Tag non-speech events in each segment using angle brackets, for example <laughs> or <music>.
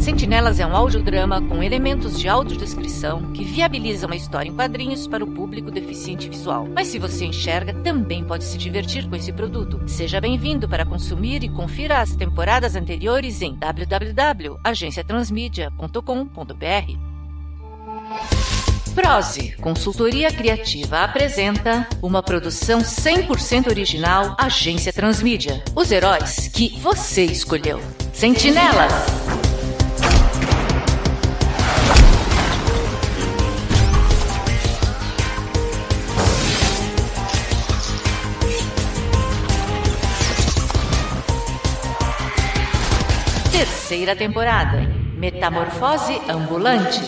Sentinelas é um audiodrama com elementos de audiodescrição que viabiliza uma história em quadrinhos para o público deficiente visual. Mas se você enxerga, também pode se divertir com esse produto. Seja bem-vindo para consumir e confira as temporadas anteriores em www.agenciatransmedia.com.br. Prose, consultoria criativa, apresenta uma produção 100% original Agência Transmídia. Os heróis que você escolheu. Sentinelas. Terceira temporada. Metamorfose ambulante.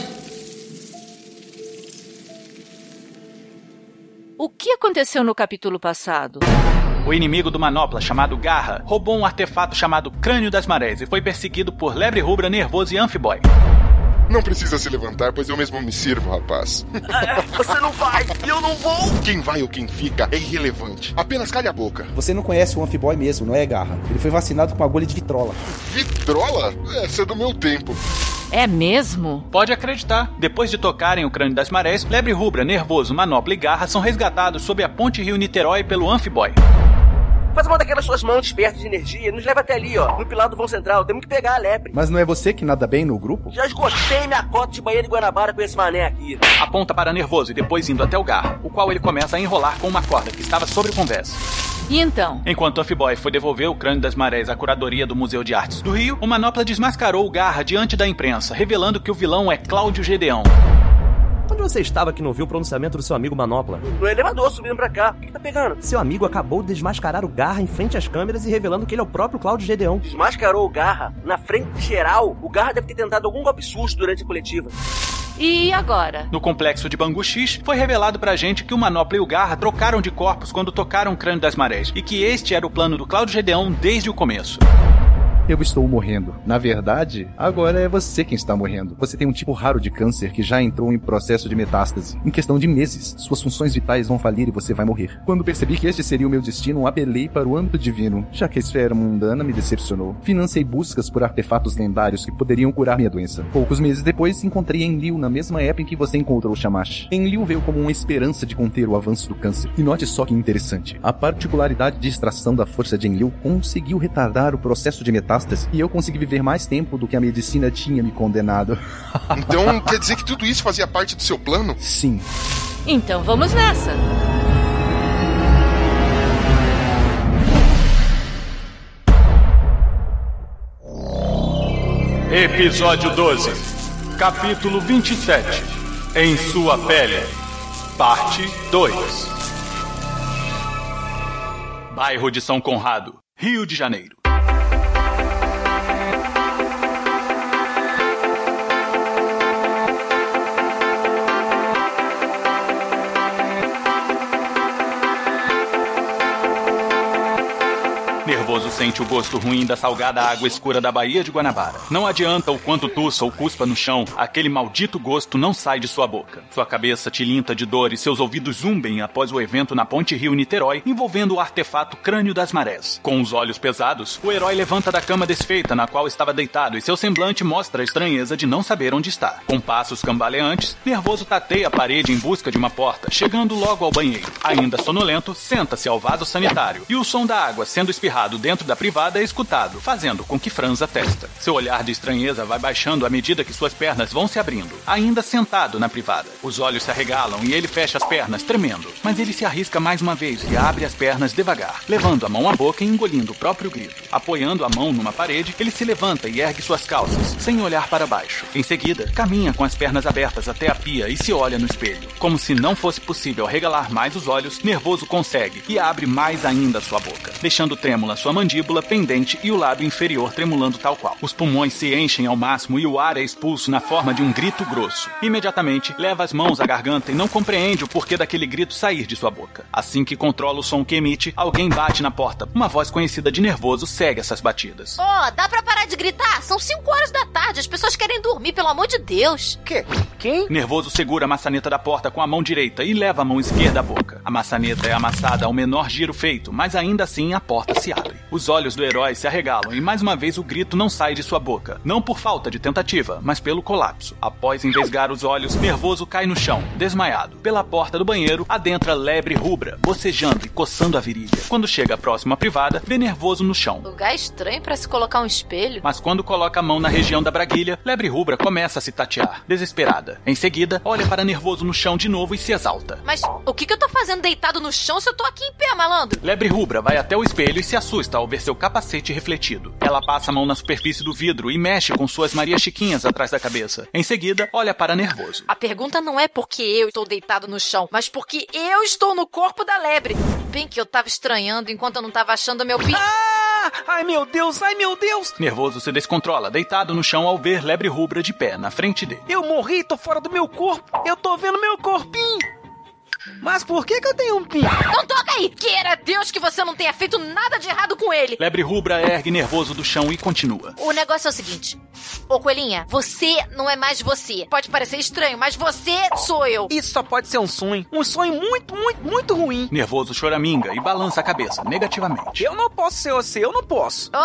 O que aconteceu no capítulo passado? O inimigo do Manopla, chamado Garra, roubou um artefato chamado Crânio das Marés e foi perseguido por Lebre Rubra, Nervoso e Amphiboy. Não precisa se levantar, pois eu mesmo me sirvo, rapaz. <laughs> Você não vai e eu não vou! Quem vai ou quem fica é irrelevante. Apenas calhe a boca. Você não conhece o Amphiboy mesmo, não é, Garra? Ele foi vacinado com agulha de vitrola. Vitrola? Essa é do meu tempo. É mesmo? Pode acreditar. Depois de tocarem o crânio das marés, Lebre Rubra, Nervoso, Manopla e Garra são resgatados sob a ponte Rio Niterói pelo Amphiboy. Faz uma daquelas suas mãos despertas de energia e nos leva até ali, ó, no pilar do vão central. Temos que pegar a lebre. Mas não é você que nada bem no grupo? Já esgotei minha cota de banheiro de Guanabara com esse mané aqui. Aponta para Nervoso e depois indo até o Garra, o qual ele começa a enrolar com uma corda que estava sobre o convés. E então? Enquanto Amphiboy foi devolver o crânio das marés à curadoria do Museu de Artes do Rio, o Manopla desmascarou o Garra diante da imprensa, revelando que o vilão é Cláudio Gedeão. Onde você estava que não viu o pronunciamento do seu amigo Manopla? No elevador, subindo pra cá. O que, que tá pegando? Seu amigo acabou de desmascarar o Garra em frente às câmeras e revelando que ele é o próprio Cláudio Gedeão. Desmascarou o Garra na frente geral. O Garra deve ter tentado algum golpe sujo durante a coletiva. E agora? No complexo de Bangu X, foi revelado pra gente que o Manopla e o Garra trocaram de corpos quando tocaram o crânio das marés, e que este era o plano do Cláudio Gedeão desde o começo. Eu estou morrendo. Na verdade, agora é você quem está morrendo. Você tem um tipo raro de câncer que já entrou em processo de metástase. Em questão de meses, suas funções vitais vão falir e você vai morrer. Quando percebi que este seria o meu destino, apelei para o âmbito divino, já que a esfera mundana me decepcionou. Financei buscas por artefatos lendários que poderiam curar minha doença. Poucos meses depois, encontrei Enlil na mesma época em que você encontrou Shamash. Enlil veio como uma esperança de conter o avanço do câncer. E note só que interessante. A particularidade de extração da força de Enlil conseguiu retardar o processo de metástase e eu consegui viver mais tempo do que a medicina tinha me condenado. <laughs> Então quer dizer que tudo isso fazia parte do seu plano? Sim. Então vamos nessa. Episódio 12, capítulo 27. Em sua pele, parte 2. Bairro de São Conrado, Rio de Janeiro. Sente o gosto ruim da salgada água escura da Baía de Guanabara. Não adianta o quanto tussa ou cuspa no chão, aquele maldito gosto não sai de sua boca. Sua cabeça tilinta de dor e seus ouvidos zumbem após o evento na Ponte Rio Niterói envolvendo o artefato Crânio das Marés. Com os olhos pesados, o herói levanta da cama desfeita na qual estava deitado e seu semblante mostra a estranheza de não saber onde está. Com passos cambaleantes, Nervoso tateia a parede em busca de uma porta, chegando logo ao banheiro. Ainda sonolento, senta-se ao vaso sanitário e o som da água sendo espirrado dentro da privada é escutado, fazendo com que franza a testa. Seu olhar de estranheza vai baixando à medida que suas pernas vão se abrindo, ainda sentado na privada. Os olhos se arregalam e ele fecha as pernas, tremendo. Mas ele se arrisca mais uma vez e abre as pernas devagar, levando a mão à boca e engolindo o próprio grito. Apoiando a mão numa parede, ele se levanta e ergue suas calças, sem olhar para baixo. Em seguida, caminha com as pernas abertas até a pia e se olha no espelho. Como se não fosse possível regalar mais os olhos, nervoso consegue e abre mais ainda sua boca, deixando trêmula sua mandíbula pendente e o lábio inferior tremulando tal qual. Os pulmões se enchem ao máximo e o ar é expulso na forma de um grito grosso. Imediatamente, leva as mãos à garganta e não compreende o porquê daquele grito sair de sua boca. Assim que controla o som que emite, alguém bate na porta. Uma voz conhecida de nervoso segue essas batidas. Ô, dá pra parar de gritar? São 5 horas da tarde, as pessoas querem dormir, pelo amor de Deus. Que? quem? Nervoso segura a maçaneta da porta com a mão direita e leva a mão esquerda à boca. A maçaneta é amassada ao menor giro feito, mas ainda assim a porta se abre. Os olhos do herói se arregalam e mais uma vez o grito não sai de sua boca. Não por falta de tentativa, mas pelo colapso. Após envesgar os olhos, Nervoso cai no chão, desmaiado. Pela porta do banheiro, adentra lebre rubra, bocejando e coçando a virilha. Quando chega próximo à privada, vê Nervoso no chão. Lugar estranho para se colocar um espelho. Mas quando coloca a mão na região da braguilha, Lebre Rubra começa a se tatear, desesperada. Em seguida, olha para Nervoso no chão de novo e se exalta. Mas o que, que eu tô fazendo deitado no chão se eu tô aqui em pé, malandro? Lebre Rubra vai até o espelho e se assusta ao ver seu capacete refletido. Ela passa a mão na superfície do vidro e mexe com suas Maria Chiquinhas atrás da cabeça. Em seguida, olha para Nervoso. A pergunta não é porque eu estou deitado no chão, mas porque eu estou no corpo da lebre. Bem que eu tava estranhando enquanto eu não tava achando meu pi... Ah! Ai meu Deus, ai meu Deus! Nervoso se descontrola, deitado no chão ao ver Lebre Rubra de pé na frente dele. Eu morri, tô fora do meu corpo. Eu tô vendo meu corpinho. Mas por que, que eu tenho um pin? Não toca aí! Queira Deus que você não tenha feito nada de errado com ele! Lebre Rubra ergue nervoso do chão e continua. O negócio é o seguinte. Ô, Coelhinha, você não é mais você. Pode parecer estranho, mas você sou eu. Isso só pode ser um sonho. Um sonho muito, muito, muito ruim. Nervoso choraminga e balança a cabeça negativamente. Eu não posso ser você, eu não posso. Ô,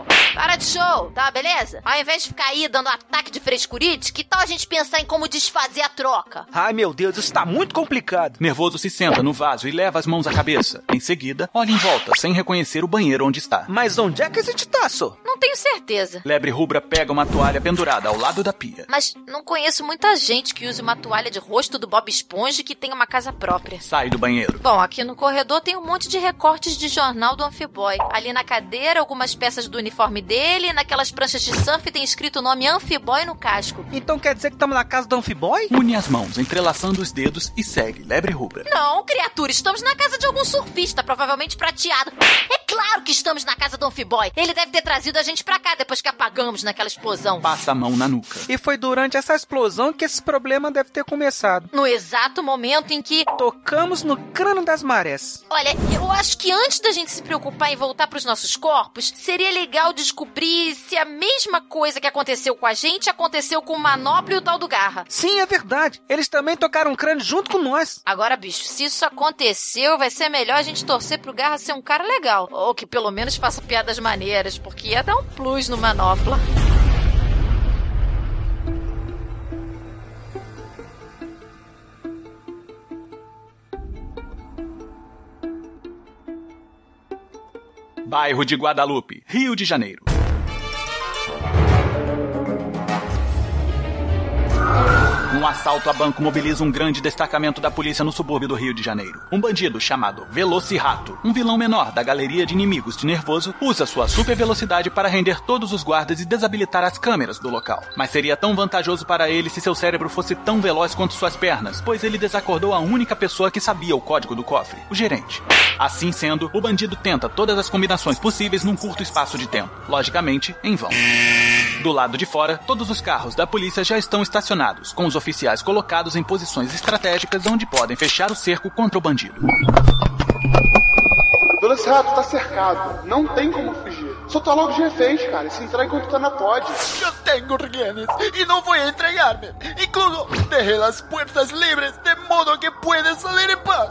ô! Para de show, tá? Beleza? Ao invés de ficar aí dando ataque de frescurite, que tal a gente pensar em como desfazer a troca? Ai meu Deus, isso tá muito complicado. Nervoso se senta no vaso e leva as mãos à cabeça. Em seguida, olha em volta, sem reconhecer o banheiro onde está. Mas onde é que a gente tá, só? Não tenho certeza. Lebre Rubra pega uma toalha pendurada ao lado da pia. Mas não conheço muita gente que use uma toalha de rosto do Bob Esponja que tenha uma casa própria. Sai do banheiro. Bom, aqui no corredor tem um monte de recortes de jornal do Amphiboy. Ali na cadeira, algumas peças do uniforme dele. Naquelas pranchas de surf tem escrito o nome Amphiboy no casco. Então quer dizer que estamos na casa do Amphiboy? Une as mãos, entrelaçando os dedos e segue Lebre Rubra. Não, criatura, estamos na casa de algum surfista, provavelmente prateado. É claro que estamos na casa do Amphiboy. Ele deve ter trazido a gente pra cá depois que apagamos naquela explosão. Passa a mão na nuca. E foi durante essa explosão que esse problema deve ter começado. No exato momento em que. Tocamos no crânio das marés. Olha, eu acho que antes da gente se preocupar em voltar pros nossos corpos, seria legal descobrir se a mesma coisa que aconteceu com a gente aconteceu com o Manopla e o tal do Garra. Sim, é verdade. Eles também tocaram crânio junto com nós. Agora, bicho, se isso aconteceu, vai ser melhor a gente torcer pro Garra ser um cara legal. Ou que pelo menos faça piadas maneiras, porque ia dar um plus no Manopla. Bairro de Guadalupe, Rio de Janeiro. Um assalto a banco mobiliza um grande destacamento da polícia no subúrbio do Rio de Janeiro. Um bandido chamado Velocirato, um vilão menor da galeria de inimigos de Nervoso, usa sua super velocidade para render todos os guardas e desabilitar as câmeras do local. Mas seria tão vantajoso para ele se seu cérebro fosse tão veloz quanto suas pernas, pois ele desacordou a única pessoa que sabia o código do cofre, o gerente. Assim sendo, o bandido tenta todas as combinações possíveis num curto espaço de tempo, logicamente em vão. Do lado de fora, todos os carros da polícia já estão estacionados, com os oficiais colocados em posições estratégicas onde podem fechar o cerco contra o bandido. Velocirato tá cercado. Não tem como fugir. Só tá logo de reféns, cara. E se entrar enquanto tá na pod. Yo tengo rehenes no voy a entregarme. Incluso dejé las puertas libres de modo que puedes salir en paz.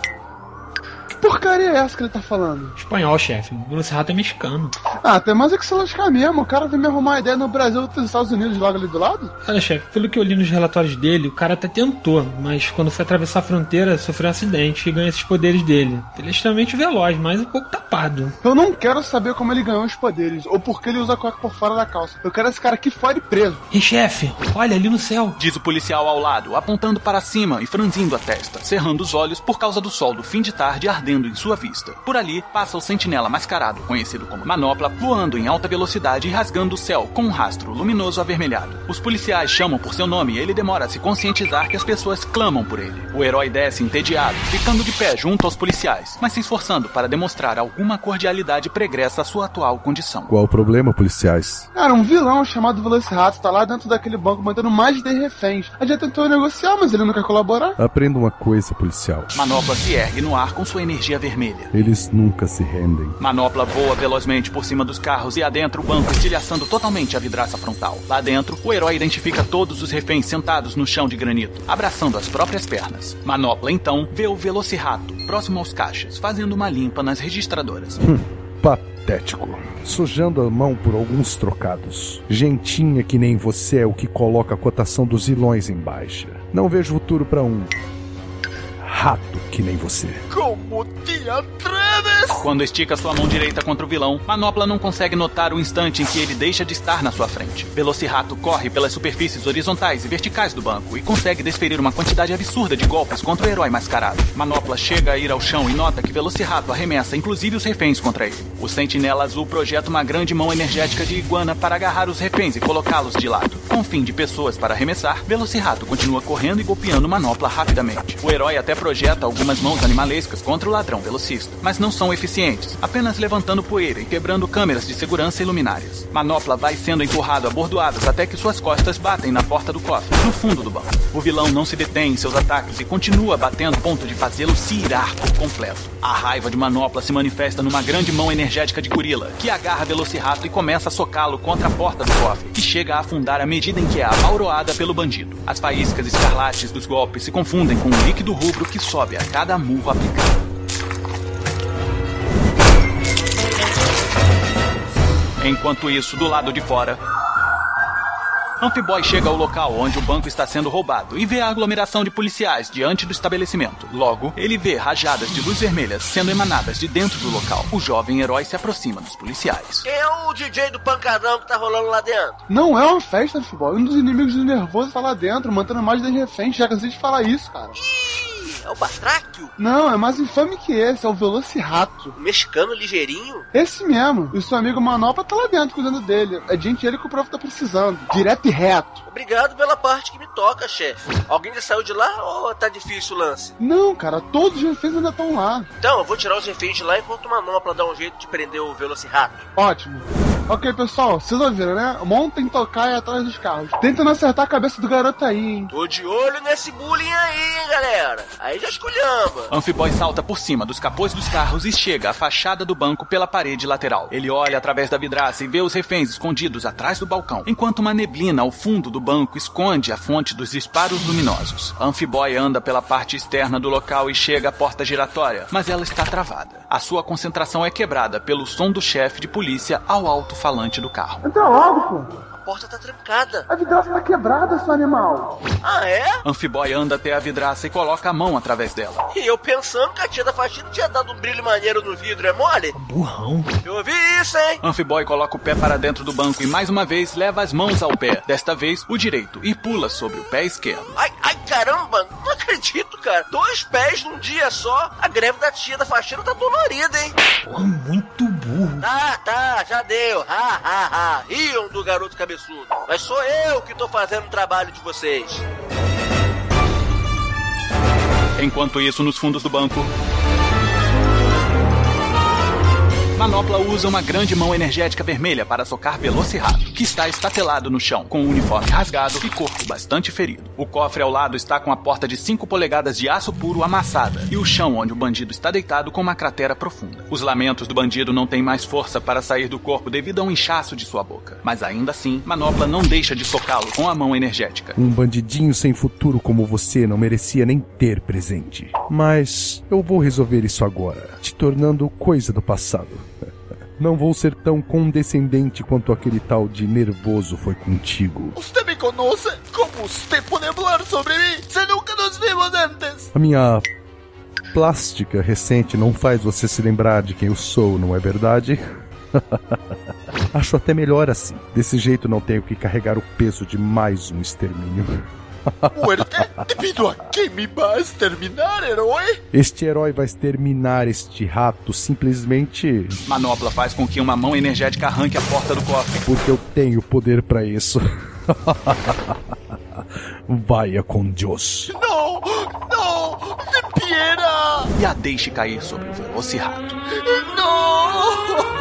Que porcaria é essa que ele tá falando? Espanhol, chefe. O Velocirato é mexicano. Ah, tem mais é que se lascar mesmo. O cara veio me arrumar uma ideia no Brasil e nos Estados Unidos logo ali do lado. Olha, chefe, pelo que eu li nos relatórios dele, o cara até tentou, mas quando foi atravessar a fronteira, sofreu um acidente e ganhou esses poderes dele. Ele é extremamente veloz, mas um pouco tapado. Eu não quero saber como ele ganhou os poderes ou por que ele usa a cueca por fora da calça. Eu quero esse cara aqui fora e preso. E chefe, olha ali no céu. Diz o policial ao lado, apontando para cima e franzindo a testa, cerrando os olhos por causa do sol do fim de tarde ardendo em sua vista. Por ali passa o sentinela mascarado, conhecido como Manopla, voando em alta velocidade e rasgando o céu com um rastro luminoso avermelhado. Os policiais chamam por seu nome e ele demora a se conscientizar que as pessoas clamam por ele. O herói desce entediado, ficando de pé junto aos policiais, mas se esforçando para demonstrar alguma cordialidade pregressa à sua atual condição. Qual o problema, policiais? Cara, um vilão chamado Velocirato tá lá dentro daquele banco mantendo mais de 10 reféns. A gente tentou negociar, mas ele não quer colaborar. Aprenda uma coisa, policial. Manopla se ergue no ar com sua energia energia vermelha. Eles nunca se rendem. Manopla voa velozmente por cima dos carros e adentra o banco, estilhaçando totalmente a vidraça frontal. Lá dentro, o herói identifica todos os reféns sentados no chão de granito, abraçando as próprias pernas. Manopla, então, vê o Velocirato próximo aos caixas, fazendo uma limpa nas registradoras. Hum, patético. Sujando a mão por alguns trocados. Gentinha que nem você é o que coloca a cotação dos vilões em baixa. Não vejo futuro para um rato que nem você. Como Quando estica sua mão direita contra o vilão, Manopla não consegue notar o instante em que ele deixa de estar na sua frente. Velocirato corre pelas superfícies horizontais e verticais do banco e consegue desferir uma quantidade absurda de golpes contra o herói mascarado. Manopla chega a ir ao chão e nota que Velocirato arremessa inclusive os reféns contra ele. O sentinela azul projeta uma grande mão energética de iguana para agarrar os reféns e colocá-los de lado. Com fim de pessoas para arremessar, Velocirato continua correndo e golpeando Manopla rapidamente. O herói até projeta algumas mãos animalescas contra o ladrão velocista, mas não são eficientes, apenas levantando poeira e quebrando câmeras de segurança e luminárias. Manopla vai sendo empurrado a bordoadas até que suas costas batem na porta do cofre, no fundo do banco. O vilão não se detém em seus ataques e continua batendo ponto de fazê-lo se irar por completo. A raiva de Manopla se manifesta numa grande mão energética de gorila, que agarra Velocirato e começa a socá-lo contra a porta do cofre, que chega a afundar à medida em que é apauroada pelo bandido. As faíscas escarlates dos golpes se confundem com um líquido rubro que sobe a cada murro aplicado. Enquanto isso, do lado de fora, Amphiboy chega ao local onde o banco está sendo roubado e vê a aglomeração de policiais diante do estabelecimento. Logo, ele vê rajadas de luz vermelhas sendo emanadas de dentro do local. O jovem herói se aproxima dos policiais. Quem é o DJ do pancadão que tá rolando lá dentro? Não é uma festa, futebol. Um dos inimigos do nervoso tá lá dentro, mantendo mais de reféns. Já cansei de falar isso, cara. É o Batráquio? Não, é mais infame que esse, é o Velocirato. O mexicano ligeirinho? Esse mesmo. E o seu amigo Manopla tá lá dentro cuidando dele. É gente ele que o prof tá precisando. Direto e reto. Obrigado pela parte que me toca, chefe. Alguém já saiu de lá ou tá difícil o lance? Não, cara, todos os reféns ainda estão lá. Então, eu vou tirar os reféns de lá enquanto o Manopla dá um jeito de prender o Velocirato. Ótimo. Ok, pessoal, vocês ouviram, né? Montem tocar e atrás dos carros. Tenta não acertar a cabeça do garoto aí, hein? Tô de olho nesse bullying aí, hein, galera. Aí já esculhamba. Amphiboy salta por cima dos capôs dos carros e chega à fachada do banco pela parede lateral. Ele olha através da vidraça e vê os reféns escondidos atrás do balcão, enquanto uma neblina ao fundo do banco esconde a fonte dos disparos luminosos. Amphiboy anda pela parte externa do local e chega à porta giratória, mas ela está travada. A sua concentração é quebrada pelo som do chefe de polícia ao alto-falante do carro. Entra logo, pô. A porta tá trancada. A vidraça tá quebrada, seu animal. Ah, é? Amphiboy anda até a vidraça e coloca a mão através dela. E eu pensando que a tia da faxina tinha dado um brilho maneiro no vidro, é mole? Burrão. Eu ouvi isso, hein? Amphiboy coloca o pé para dentro do banco e mais uma vez leva as mãos ao pé, desta vez o direito, e pula sobre o pé esquerdo. Ai, ai, caramba, não acredito, cara. Dois pés num dia só. A greve da tia da faxina tá dolorida, hein? Porra, muito burro. Tá, tá, já deu. Ha, ha, ha. Riam do garoto cabeçudo. Mas sou eu que tô fazendo o trabalho de vocês. Enquanto isso, nos fundos do banco. Manopla usa uma grande mão energética vermelha para socar Velocirato, que está estatelado no chão, com o uniforme rasgado e corpo bastante ferido. O cofre ao lado está com a porta de 5 polegadas de aço puro amassada, e o chão onde o bandido está deitado com uma cratera profunda. Os lamentos do bandido não têm mais força para sair do corpo devido a um inchaço de sua boca. Mas ainda assim, Manopla não deixa de socá-lo com a mão energética. Um bandidinho sem futuro como você não merecia nem ter presente. Mas eu vou resolver isso agora, te tornando coisa do passado. Não vou ser tão condescendente quanto aquele tal de nervoso foi contigo. Você me conhece? Como você pode falar sobre mim? Se nunca nos vimos antes. A minha plástica recente não faz você se lembrar de quem eu sou, não é verdade? <laughs> Acho até melhor assim. Desse jeito não tenho que carregar o peso de mais um extermínio. Muerte, devido a quem me vas terminar, herói? Este herói vai exterminar este rato simplesmente Manopla faz com que uma mão energética arranque a porta do cofre. porque eu tenho poder pra isso. <laughs> Vaia com Deus. Não, não, de piera. E a deixe cair sobre o Velocirato. Não.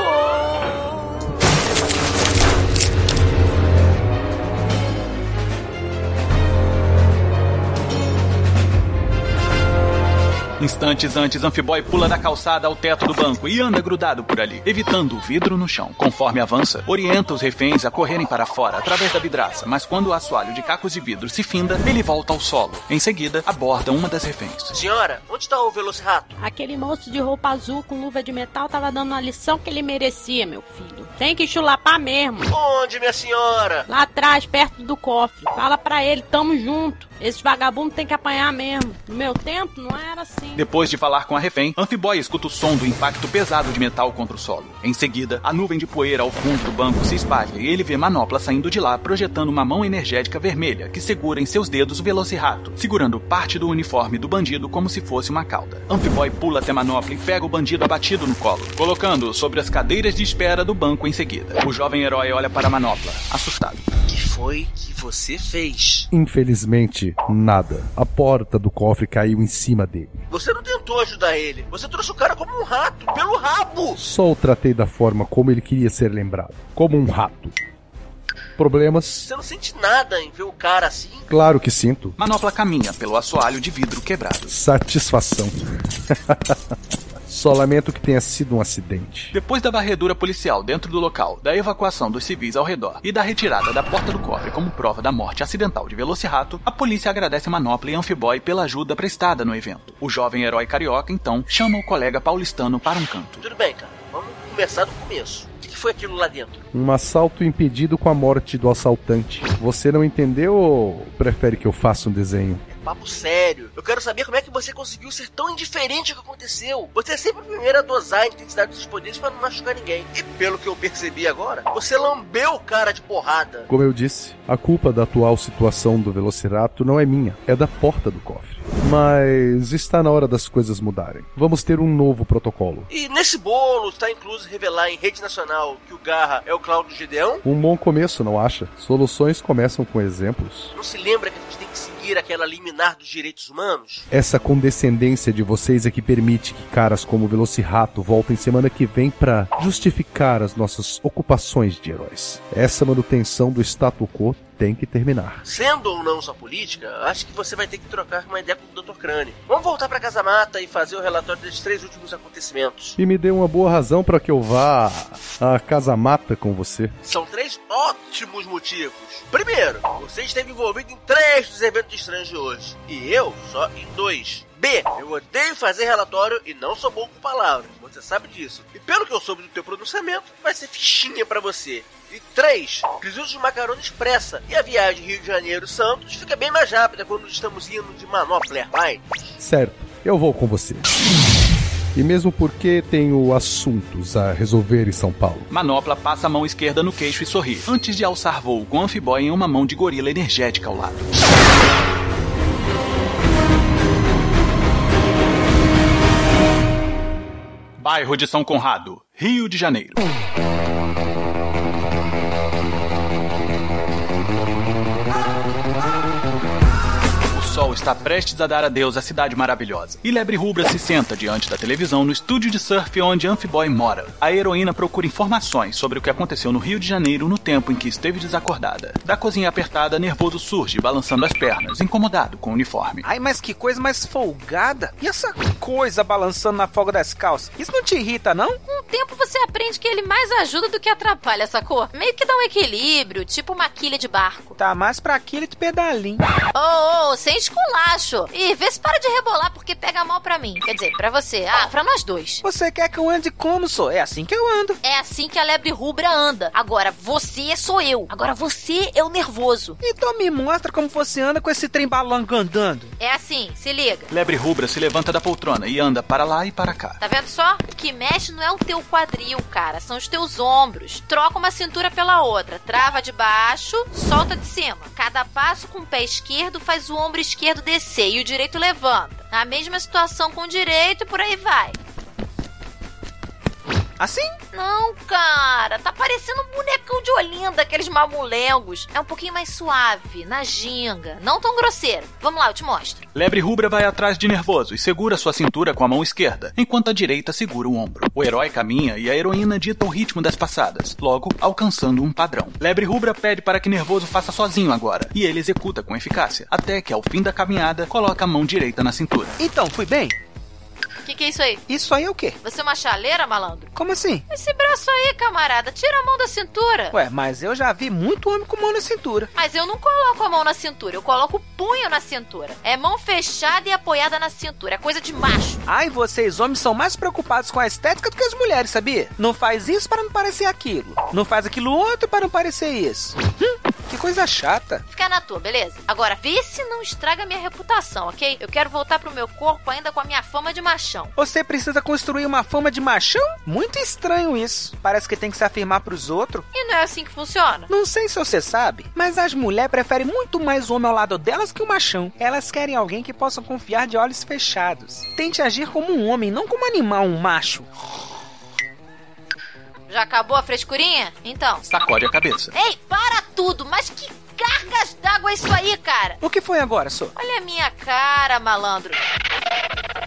Instantes antes, Amphiboy pula da calçada ao teto do banco e anda grudado por ali, evitando o vidro no chão. Conforme avança, orienta os reféns a correrem para fora através da vidraça, mas quando o assoalho de cacos de vidro se finda, ele volta ao solo. Em seguida, aborda uma das reféns. Senhora, onde está o Velociraptor? Aquele moço de roupa azul com luva de metal tava dando a lição que ele merecia, meu filho. Tem que chulapar mesmo. Onde, minha senhora? Lá atrás, perto do cofre. Fala pra ele, tamo junto. Esse vagabundo tem que apanhar mesmo. No meu tempo, não era assim. Depois de falar com a refém, Amphiboy escuta o som do impacto pesado de metal contra o solo. Em seguida, a nuvem de poeira ao fundo do banco se espalha e ele vê Manopla saindo de lá, projetando uma mão energética vermelha que segura em seus dedos o Velociraptor, segurando parte do uniforme do bandido como se fosse uma cauda. Amphiboy pula até Manopla e pega o bandido abatido no colo, colocando-o sobre as cadeiras de espera do banco em seguida. O jovem herói olha para Manopla, assustado. O que foi que você fez? Infelizmente, nada. A porta do cofre caiu em cima dele. Você não tentou ajudar ele. Você trouxe o cara como um rato, pelo rabo. Só o tratei da forma como ele queria ser lembrado como um rato. Problemas? Você não sente nada em ver o cara assim? Claro que sinto. Manopla caminha pelo assoalho de vidro quebrado. Satisfação. <laughs> Só lamento que tenha sido um acidente. Depois da varredura policial dentro do local, da evacuação dos civis ao redor e da retirada da porta do cofre como prova da morte acidental de Velociraptor, a polícia agradece Manopla e Amphiboy pela ajuda prestada no evento. O jovem herói carioca, então, chama o colega paulistano para um canto. Tudo bem, cara. Vamos começar do começo. O que foi aquilo lá dentro? Um assalto impedido com a morte do assaltante. Você não entendeu ou prefere que eu faça um desenho? Papo sério. Eu quero saber como é que você conseguiu ser tão indiferente ao que aconteceu. Você é sempre o primeiro a dosar a intensidade dos poderes para não machucar ninguém. E pelo que eu percebi agora, você lambeu o cara de porrada. Como eu disse, a culpa da atual situação do Velociraptor não é minha, é da porta do cofre. Mas está na hora das coisas mudarem. Vamos ter um novo protocolo. E nesse bolo está incluso revelar em rede nacional que o Garra é o Cláudio Gideão? Um bom começo, não acha? Soluções começam com exemplos. Não se lembra que a gente tem que seguir aquela liminar dos direitos humanos? Essa condescendência de vocês é que permite que caras como o Velociraptor voltem semana que vem para justificar as nossas ocupações de heróis. Essa manutenção do status quo tem que terminar. Sendo ou não sua política, acho que você vai ter que trocar uma ideia com o Dr. Crane. Vamos voltar para Casa Mata e fazer o relatório desses três últimos acontecimentos. E me dê uma boa razão para que eu vá à Casa Mata com você. São três ótimos motivos. Primeiro, você esteve envolvido em três dos eventos estranhos de hoje. E eu só em dois. B. Eu odeio fazer relatório e não sou bom com palavras. Você sabe disso. E pelo que eu soube do teu pronunciamento, vai ser fichinha para você. E 3. Preciso de macarona expressa. E a viagem Rio de Janeiro-Santos fica bem mais rápida quando estamos indo de Manopla Airlines. Certo, eu vou com você. E mesmo porque tenho assuntos a resolver em São Paulo. Manopla passa a mão esquerda no queixo e sorri, antes de alçar voo com Amphiboy em uma mão de gorila energética ao lado. Bairro de São Conrado, Rio de Janeiro. Está prestes a dar adeus à cidade maravilhosa. E Lebre Rubra se senta diante da televisão no estúdio de surf onde Amphiboy mora. A heroína procura informações sobre o que aconteceu no Rio de Janeiro no tempo em que esteve desacordada. Da cozinha apertada, nervoso surge, balançando as pernas, incomodado com o uniforme. Ai, mas que coisa mais folgada. E essa coisa balançando na folga das calças? Isso não te irrita, não? Com o tempo você aprende que ele mais ajuda do que atrapalha, sacou? Meio que dá um equilíbrio, tipo uma quilha de barco. Tá mais pra quilha de pedalinho. Ô, oh, oh, sem esculacho. E vê se para de rebolar porque pega mal pra mim. Quer dizer, pra você. Ah, pra nós dois. Você quer que eu ande como, sou? É assim que eu ando. É assim que a lebre rubra anda. Agora, você sou eu. Agora, você é o nervoso. Então me mostra como você anda com esse trem balanco andando. É assim, se liga. Lebre rubra se levanta da poltrona e anda para lá e para cá. Tá vendo só? O que mexe não é o teu quadril, cara. São os teus ombros. Troca uma cintura pela outra. Trava de baixo, solta de cima. Cada passo com o pé esquerdo faz o ombro esquerdo e o direito levanta. Na mesma situação com o direito por aí vai. Assim? Não, cara. Tá parecendo um bonecão de Olinda, aqueles mamulengos. É um pouquinho mais suave, na ginga. Não tão grosseiro. Vamos lá, eu te mostro. Lebre Rubra vai atrás de nervoso e segura sua cintura com a mão esquerda, enquanto a direita segura o ombro. O herói caminha e a heroína dita o ritmo das passadas, logo alcançando um padrão. Lebre Rubra pede para que nervoso faça sozinho agora, e ele executa com eficácia, até que ao fim da caminhada coloca a mão direita na cintura. Então, fui bem? Que, que é isso aí? Isso aí é o quê? Você é uma chaleira, malandro? Como assim? Esse braço aí, camarada, tira a mão da cintura. Ué, mas eu já vi muito homem com mão na cintura. Mas eu não coloco a mão na cintura, eu coloco o punho na cintura. É mão fechada e apoiada na cintura, é coisa de macho. Ai, vocês homens são mais preocupados com a estética do que as mulheres, sabia? Não faz isso para não parecer aquilo. Não faz aquilo outro para não parecer isso. Hum, que coisa chata. Fica na tua, beleza? Agora, vê se não estraga minha reputação, ok? Eu quero voltar pro meu corpo ainda com a minha fama de machão. Você precisa construir uma fama de machão? Muito estranho isso. Parece que tem que se afirmar pros outros. E não é assim que funciona? Não sei se você sabe, mas as mulheres preferem muito mais o homem ao lado delas que o machão. Elas querem alguém que possa confiar de olhos fechados. Tente agir como um homem, não como um animal, um macho. Já acabou a frescurinha? Então. Sacode a cabeça. Ei, para tudo! Mas que cargas d'água é isso aí, cara? O que foi agora, Sô? Olha a minha cara, malandro.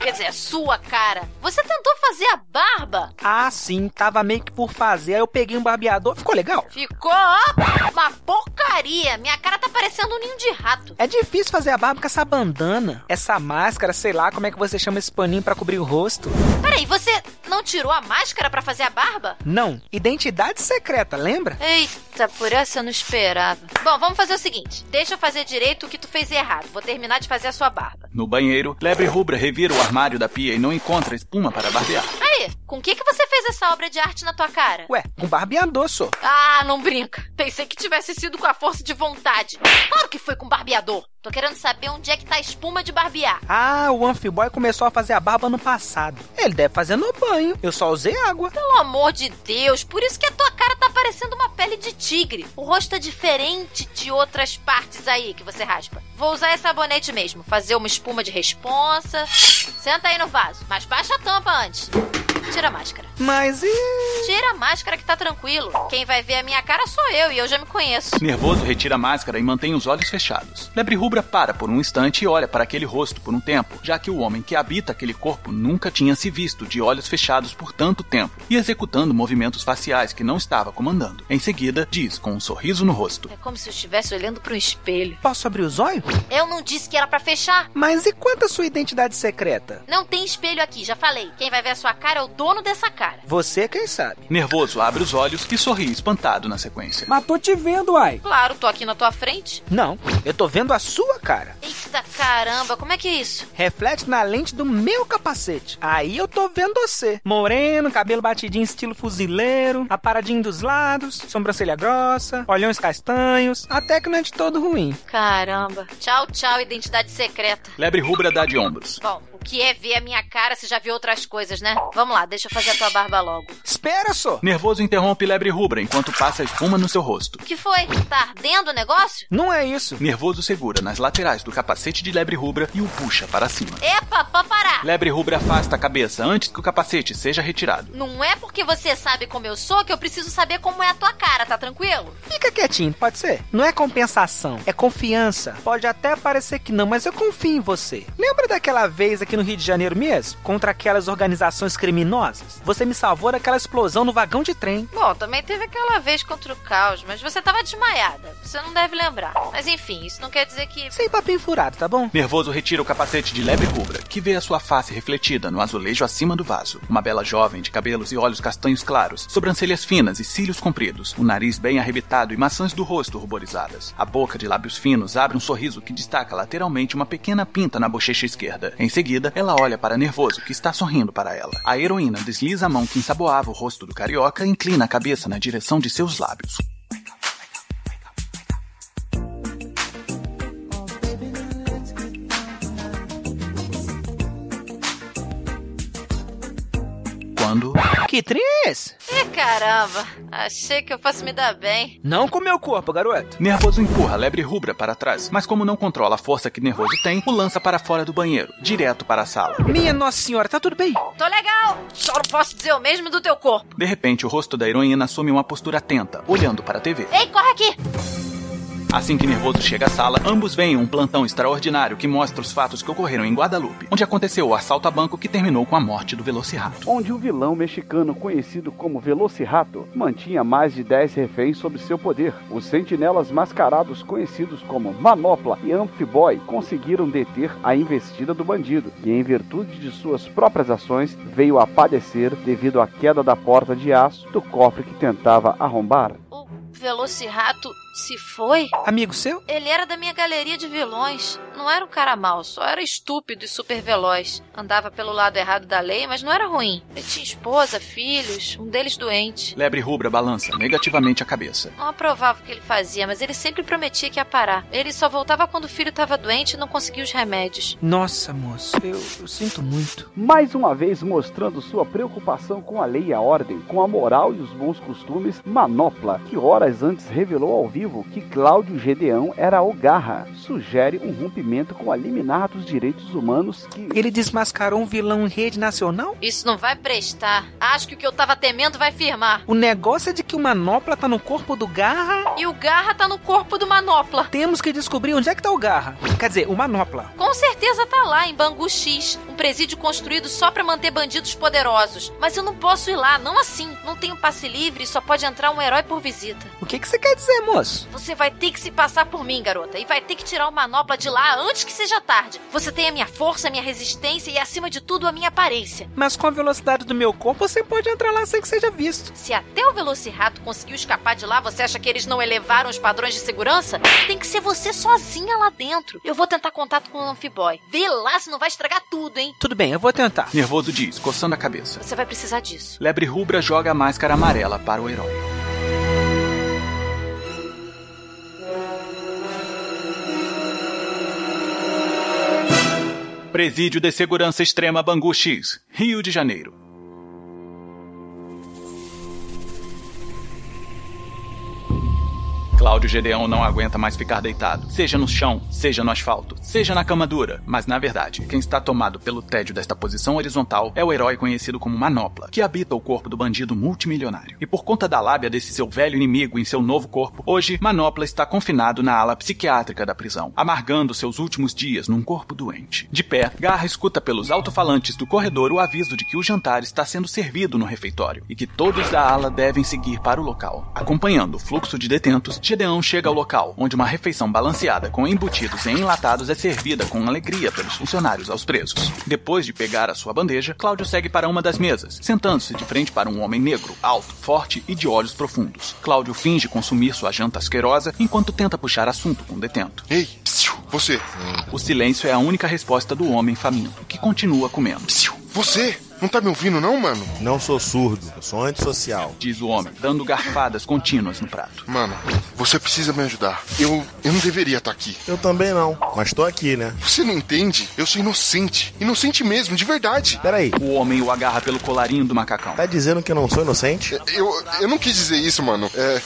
Quer dizer, a sua cara. Você tentou fazer a barba? Ah, sim, tava meio que por fazer. Aí eu peguei um barbeador, ficou legal? Ficou ó, uma porcaria. Minha cara tá parecendo um ninho de rato. É difícil fazer a barba com essa bandana, essa máscara, sei lá como é que você chama esse paninho pra cobrir o rosto. Peraí, você não tirou a máscara pra fazer a barba? Não, identidade secreta, lembra? Eita, por essa eu não esperava. Bom, vamos fazer o seguinte: deixa eu fazer direito o que tu fez errado. Vou terminar de fazer a sua barba. No banheiro, Lebre Rubra revira o armário da pia e não encontra espuma para barbear. Aí, com o que, que você fez essa obra de arte na tua cara? Ué, com barbeador, só. Ah, não brinca. Pensei que tivesse sido com a força de vontade. Claro que foi com barbeador. Tô querendo saber onde é que tá a espuma de barbear. Ah, o Amphiboy começou a fazer a barba ano passado. Ele deve fazer no banho. Eu só usei água. Pelo amor de Deus, por isso que a tua cara tá parecendo uma pele de tigre. O rosto é diferente de outras partes aí que você raspa. Vou usar esse sabonete mesmo, fazer uma espuma de responsa. Senta aí no vaso, mas baixa a tampa antes. Tira a máscara. Mas e. Tira a máscara que tá tranquilo. Quem vai ver a minha cara sou eu e eu já me conheço. Nervoso, retira a máscara e mantém os olhos fechados. Lebre Rubra para por um instante e olha para aquele rosto por um tempo, já que o homem que habita aquele corpo nunca tinha se visto de olhos fechados por tanto tempo e executando movimentos faciais que não estava comandando. Em seguida, diz com um sorriso no rosto: É como se eu estivesse olhando para um espelho. Posso abrir os olhos? Eu não disse que era para fechar. Mas e quanto a sua identidade secreta? Não tem espelho aqui, já falei. Quem vai ver a sua cara é o dono dessa cara. Você quem sabe. Nervoso, abre os olhos e sorri espantado na sequência. Mas tô te vendo, ai. Claro, tô aqui na tua frente. Não, eu tô vendo a sua cara. Eita caramba, como é que é isso? Reflete na lente do meu capacete. Aí eu tô vendo você. Moreno, cabelo batidinho estilo fuzileiro, a paradinha dos lados, sobrancelha grossa, olhões castanhos, até que não é de todo ruim. Caramba. Tchau, tchau, identidade secreta. Lebre Rubra dá de ombros. Bom, que é ver a minha cara se já viu outras coisas, né? Vamos lá, deixa eu fazer a tua barba logo. Espera só. Nervoso interrompe Lebre Rubra enquanto passa a espuma no seu rosto. O que foi? Tá ardendo o negócio? Não é isso. Nervoso segura nas laterais do capacete de Lebre Rubra e o puxa para cima. Epa, pode parar. Lebre Rubra afasta a cabeça antes que o capacete seja retirado. Não é porque você sabe como eu sou que eu preciso saber como é a tua cara, tá tranquilo? Fica quietinho, pode ser? Não é compensação, é confiança. Pode até parecer que não, mas eu confio em você. Lembra daquela vez aqui no Rio de Janeiro mesmo? Contra aquelas organizações criminosas? Você me salvou daquela explosão no vagão de trem. Bom, também teve aquela vez contra o caos, mas você tava desmaiada. Você não deve lembrar. Mas enfim, isso não quer dizer que. Sem papinho furado, tá bom? Nervoso retira o capacete de Lebre Rubra, que vê a sua face refletida no azulejo acima do vaso. Uma bela jovem de cabelos e olhos castanhos claros, sobrancelhas finas e cílios compridos, o nariz bem arrebitado e maçãs do rosto ruborizadas. A boca de lábios finos abre um sorriso que destaca lateralmente uma pequena pinta na bochecha esquerda. Em seguida, ela olha para Nervoso, que está sorrindo para ela. A heroína desliza a mão que ensaboava o rosto do carioca e inclina a cabeça na direção de seus lábios. Quando. Que trem é? Ih, caramba. Achei que eu fosse me dar bem. Não com meu corpo, garoto. Nervoso empurra a lebre rubra para trás, mas como não controla a força que Nervoso tem, o lança para fora do banheiro, direto para a sala. Minha nossa senhora, tá tudo bem? Tô legal. Só não posso dizer o mesmo do teu corpo. De repente, o rosto da heroína assume uma postura atenta, olhando para a TV. Ei, corre aqui. Assim que Nervoso chega à sala, ambos veem um plantão extraordinário que mostra os fatos que ocorreram em Guadalupe, onde aconteceu o assalto a banco que terminou com a morte do Velociraptor. Onde o vilão mexicano conhecido como Velociraptor mantinha mais de 10 reféns sob seu poder. Os sentinelas mascarados conhecidos como Manopla e Amphiboy conseguiram deter a investida do bandido, que em virtude de suas próprias ações veio a padecer devido à queda da porta de aço do cofre que tentava arrombar. Velocirato se foi? Amigo seu? Ele era da minha galeria de vilões. Não era um cara mau, só era estúpido e super veloz. Andava pelo lado errado da lei, mas não era ruim. Ele tinha esposa, filhos, um deles doente. Lebre rubra balança negativamente a cabeça. Não aprovava o que ele fazia, mas ele sempre prometia que ia parar. Ele só voltava quando o filho estava doente e não conseguia os remédios. Nossa, moço, eu, eu sinto muito. Mais uma vez mostrando sua preocupação com a lei e a ordem, com a moral e os bons costumes, Manopla, que horas antes revelou ao vivo que Cláudio Gedeão era o Garra, sugere um rompimento com a liminar dos direitos humanos que... Ele desmascarou um vilão em rede nacional? Isso não vai prestar. Acho que o que eu tava temendo vai firmar. O negócio é de que o Manopla tá no corpo do Garra... E o Garra tá no corpo do Manopla. Temos que descobrir onde é que tá o Garra. Quer dizer, o Manopla. Com certeza tá lá, em Bangu X. Um presídio construído só para manter bandidos poderosos. Mas eu não posso ir lá, não assim. Não tenho passe livre e só pode entrar um herói por visita. O que, que você quer dizer, moço? Você vai ter que se passar por mim, garota, e vai ter que tirar o manopla de lá antes que seja tarde. Você tem a minha força, a minha resistência e, acima de tudo, a minha aparência. Mas com a velocidade do meu corpo, você pode entrar lá sem que seja visto. Se até o Velociraptor conseguiu escapar de lá, você acha que eles não elevaram os padrões de segurança? Tem que ser você sozinha lá dentro. Eu vou tentar contato com o Amphiboy. Vê lá se não vai estragar tudo, hein? Tudo bem, eu vou tentar. Nervoso diz, coçando a cabeça. Você vai precisar disso. Lebre rubra joga a máscara amarela para o herói. Presídio de Segurança Extrema Bangu X, Rio de Janeiro. Cláudio Gedeão não aguenta mais ficar deitado, seja no chão, seja no asfalto, seja na cama dura, mas na verdade, quem está tomado pelo tédio desta posição horizontal é o herói conhecido como Manopla, que habita o corpo do bandido multimilionário. E por conta da lábia desse seu velho inimigo em seu novo corpo, hoje Manopla está confinado na ala psiquiátrica da prisão, amargando seus últimos dias num corpo doente. De pé, Garra escuta pelos alto-falantes do corredor o aviso de que o jantar está sendo servido no refeitório e que todos da ala devem seguir para o local. Acompanhando o fluxo de detentos, Gedeão chega ao local, onde uma refeição balanceada com embutidos e enlatados é servida com alegria pelos funcionários aos presos. Depois de pegar a sua bandeja, Cláudio segue para uma das mesas, sentando-se de frente para um homem negro, alto, forte e de olhos profundos. Cláudio finge consumir sua janta asquerosa enquanto tenta puxar assunto com o detento. Ei, psiu, você. O silêncio é a única resposta do homem faminto, que continua comendo. Psiu, você? Não tá me ouvindo, não, mano? Não sou surdo, eu sou antissocial. Diz o homem, dando garfadas contínuas no prato. Mano, você precisa me ajudar. Eu, eu não deveria estar aqui. Eu também não, mas tô aqui, né? Você não entende? Eu sou inocente. Inocente mesmo, de verdade. Peraí. O homem o agarra pelo colarinho do macacão. Tá dizendo que eu não sou inocente? Eu, eu não quis dizer isso, mano. É.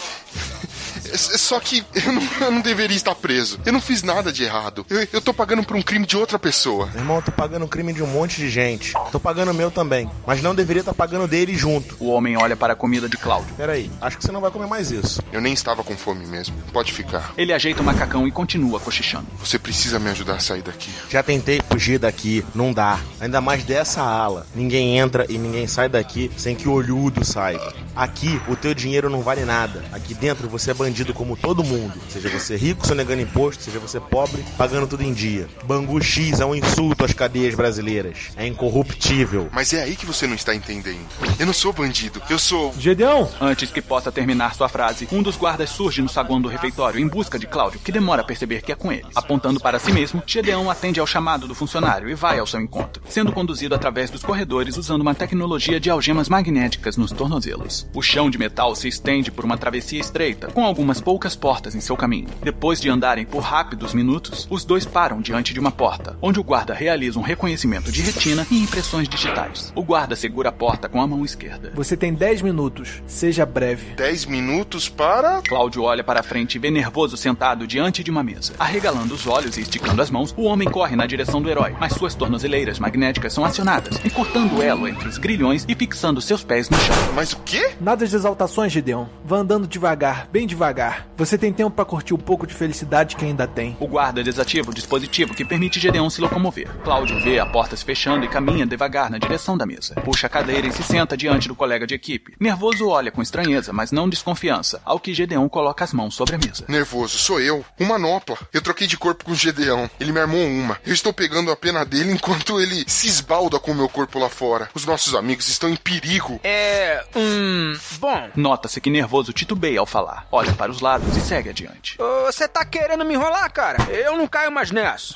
Só que <laughs> eu não, eu não, deveria estar preso. Eu não fiz nada de errado. Eu, eu tô pagando por um crime de outra pessoa. Meu irmão, eu tô pagando um crime de um monte de gente. Tô pagando o meu também. Mas não deveria estar pagando dele junto. O homem olha para a comida de Cláudio. Peraí, acho que você não vai comer mais isso. Eu nem estava com fome mesmo. Pode ficar. Ele ajeita o macacão e continua cochichando. Você precisa me ajudar a sair daqui. Já tentei fugir daqui, não dá. Ainda mais dessa ala. Ninguém entra e ninguém sai daqui sem que o olhudo saiba. Aqui, o teu dinheiro não vale nada. Aqui dentro você é bandido como todo mundo. Seja você rico, sonegando imposto, seja você pobre, pagando tudo em dia. Bangu X é um insulto às cadeias brasileiras. É incorruptível. Mas é aí que você não está entendendo. Eu não sou bandido, eu sou. Gedeão! Antes que possa terminar sua frase, um dos guardas surge no saguão do refeitório em busca de Cláudio, que demora a perceber que é com eles. Apontando para si mesmo, Gedeão atende ao chamado do funcionário e vai ao seu encontro, sendo conduzido através dos corredores usando uma tecnologia de algemas magnéticas nos tornozelos. O chão de metal se estende por uma travessia estreita, com algumas poucas portas em seu caminho. Depois de andarem por rápidos minutos, os dois param diante de uma porta, onde o guarda realiza um reconhecimento de retina e impressões digitais. O guarda segura a porta com a mão esquerda. Você tem 10 minutos. Seja breve. 10 minutos para. Cláudio olha para frente e vê nervoso sentado diante de uma mesa. Arregalando os olhos e esticando as mãos, o homem corre na direção do herói, mas suas tornozeleiras magnéticas são acionadas, encurtando o elo entre os grilhões e fixando seus pés no chão. Mas o quê? Nada de exaltações, Gideon. Vá andando devagar, bem devagar. Você tem tempo para curtir o pouco de felicidade que ainda tem. O guarda desativa o dispositivo que permite Gedeon se locomover. Cláudio vê a porta se fechando e caminha devagar na direção da mesa. Puxa a cadeira e se senta diante do colega de equipe. Nervoso olha com estranheza, mas não desconfiança, ao que Gedeon coloca as mãos sobre a mesa. Nervoso, sou eu. Um manopla. Eu troquei de corpo com o Gedeão. Ele me armou uma. Eu estou pegando a pena dele enquanto ele se esbalda com o meu corpo lá fora. Os nossos amigos estão em perigo. É. Hum. Bom. Nota-se que Nervoso titubeia ao falar. Olha para os lados e segue adiante. Você tá querendo me enrolar, cara? Eu não caio mais nessa.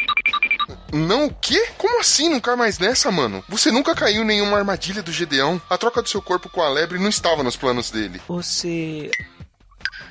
Não o quê? Como assim não cai mais nessa, mano? Você nunca caiu em nenhuma armadilha do Gedeão. A troca do seu corpo com a lebre não estava nos planos dele. Você.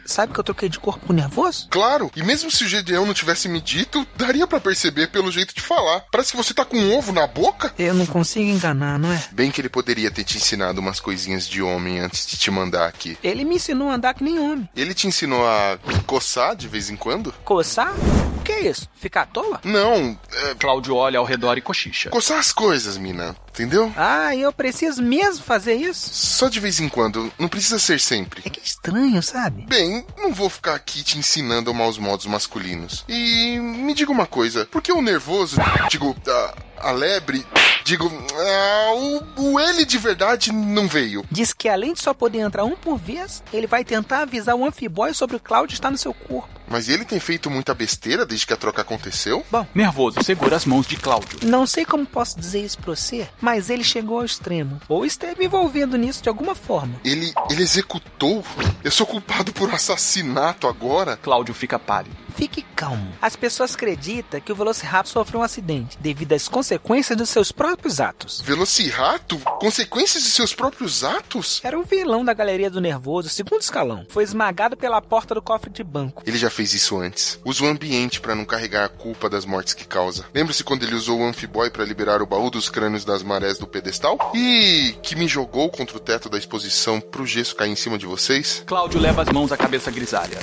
Sabe que eu troquei de corpo nervoso? Claro, e mesmo se o Gedeão não tivesse me dito, daria para perceber pelo jeito de falar. Parece que você tá com um ovo na boca. Eu não consigo enganar, não é? Bem que ele poderia ter te ensinado umas coisinhas de homem antes de te mandar aqui. Ele me ensinou a andar que nem homem. Ele te ensinou a coçar de vez em quando? Coçar? O que é isso? Ficar à toa? Não. É... Cláudio olha ao redor e cochicha. Coçar as coisas, mina. Entendeu? Ah, eu preciso mesmo fazer isso? Só de vez em quando. Não precisa ser sempre. É que é estranho, sabe? Bem, não vou ficar aqui te ensinando maus modos masculinos. E me diga uma coisa. Por que o nervoso, digo, a, a lebre, digo, ah, o, o ele de verdade não veio? Diz que além de só poder entrar um por vez, ele vai tentar avisar o Amphiboy sobre o Cloud estar no seu corpo. Mas ele tem feito muita besteira desde que a troca aconteceu? Bom, Nervoso segura as mãos de Cláudio. não sei como posso dizer isso pra você, mas ele chegou ao extremo. Ou esteve envolvido nisso de alguma forma. Ele, ele executou? Eu sou culpado por assassinato agora? Cláudio fica pálido. Fique calmo. As pessoas acreditam que o Velociraptor sofreu um acidente devido às consequências dos seus próprios atos. Velocirato? Consequências de seus próprios atos? Era o vilão da Galeria do Nervoso, segundo escalão. Foi esmagado pela porta do cofre de banco. Ele já fez isso antes. Usa o ambiente para não carregar a culpa das mortes que causa. Lembra-se quando ele usou o Amphiboy para liberar o baú dos crânios das marés do pedestal? E que me jogou contra o teto da exposição pro gesso cair em cima de vocês? Cláudio leva as mãos à cabeça grisalha.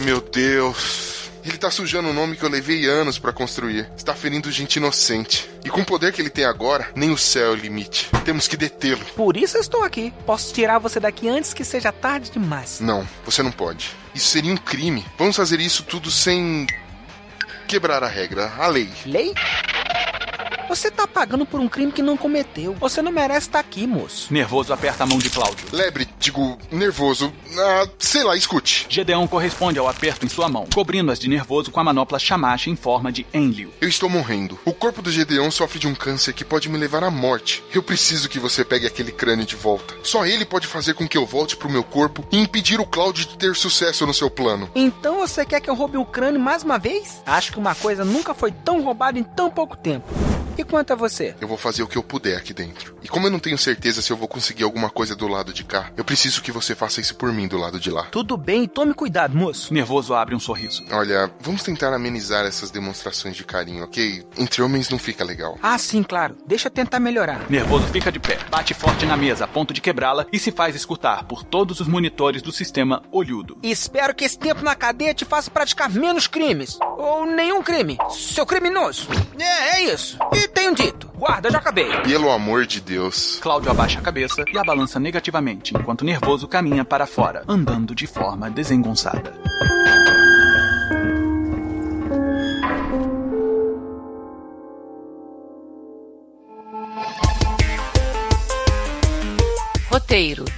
Meu Deus. Ele tá sujando um nome que eu levei anos para construir. Está ferindo gente inocente. E com o poder que ele tem agora, nem o céu é o limite. Temos que detê-lo. Por isso eu estou aqui. Posso tirar você daqui antes que seja tarde demais. Não, você não pode. Isso seria um crime. Vamos fazer isso tudo sem quebrar a regra, a lei. Lei? Você tá pagando por um crime que não cometeu. Você não merece estar aqui, moço. Nervoso aperta a mão de Cláudio. Lebre, digo, nervoso. Ah, sei lá, escute. Gedeon corresponde ao aperto em sua mão, cobrindo-as de nervoso com a manopla Shamash em forma de Enlil. Eu estou morrendo. O corpo do Gedeon sofre de um câncer que pode me levar à morte. Eu preciso que você pegue aquele crânio de volta. Só ele pode fazer com que eu volte pro meu corpo e impedir o Cláudio de ter sucesso no seu plano. Então você quer que eu roube o crânio mais uma vez? Acho que uma coisa nunca foi tão roubada em tão pouco tempo. E quanto a você? Eu vou fazer o que eu puder aqui dentro. E como eu não tenho certeza se eu vou conseguir alguma coisa do lado de cá, eu preciso que você faça isso por mim do lado de lá. Tudo bem, tome cuidado, moço. Nervoso abre um sorriso. Olha, vamos tentar amenizar essas demonstrações de carinho, ok? Entre homens não fica legal. Ah, sim, claro. Deixa eu tentar melhorar. Nervoso fica de pé, bate forte na mesa a ponto de quebrá-la e se faz escutar por todos os monitores do sistema olhudo. Espero que esse tempo na cadeia te faça praticar menos crimes. Ou nenhum crime. Seu criminoso. É, é isso. E tenho dito. Guarda, já acabei. Pelo amor de Deus. Cláudio abaixa a cabeça e a balança negativamente, enquanto Nervoso caminha para fora, andando de forma desengonçada.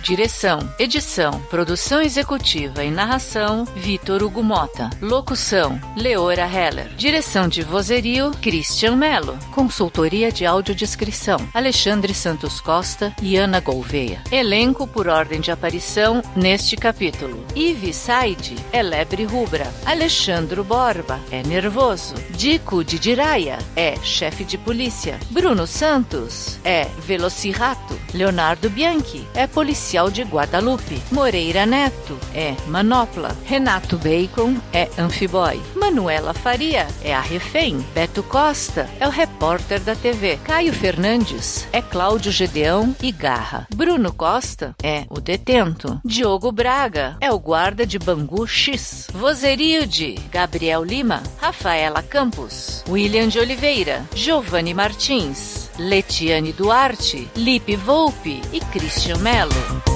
Direção, edição, produção executiva e narração, Vitor Hugo Mota. Locução, Leora Heller. Direção de vozerio, Christian Mello. Consultoria de audiodescrição, Alexandre Santos Costa e Ana Gouveia. Elenco por ordem de aparição neste capítulo. Ive Said é lebre rubra. Alexandro Borba é nervoso. Dico de Diraia é chefe de polícia. Bruno Santos é velocirato. Leonardo Bianchi é policial de Guadalupe. Moreira Neto é manopla. Renato Bacon é anfiboy. Manuela Faria é a refém. Beto Costa é o repórter da TV. Caio Fernandes é Cláudio Gedeão e Garra. Bruno Costa é o detento. Diogo Braga é o guarda de Bangu X. Vozerio de Gabriel Lima, Rafaela Campos, William de Oliveira, Giovanni Martins, Letiane Duarte, Lipe Volpe e Christian Mello.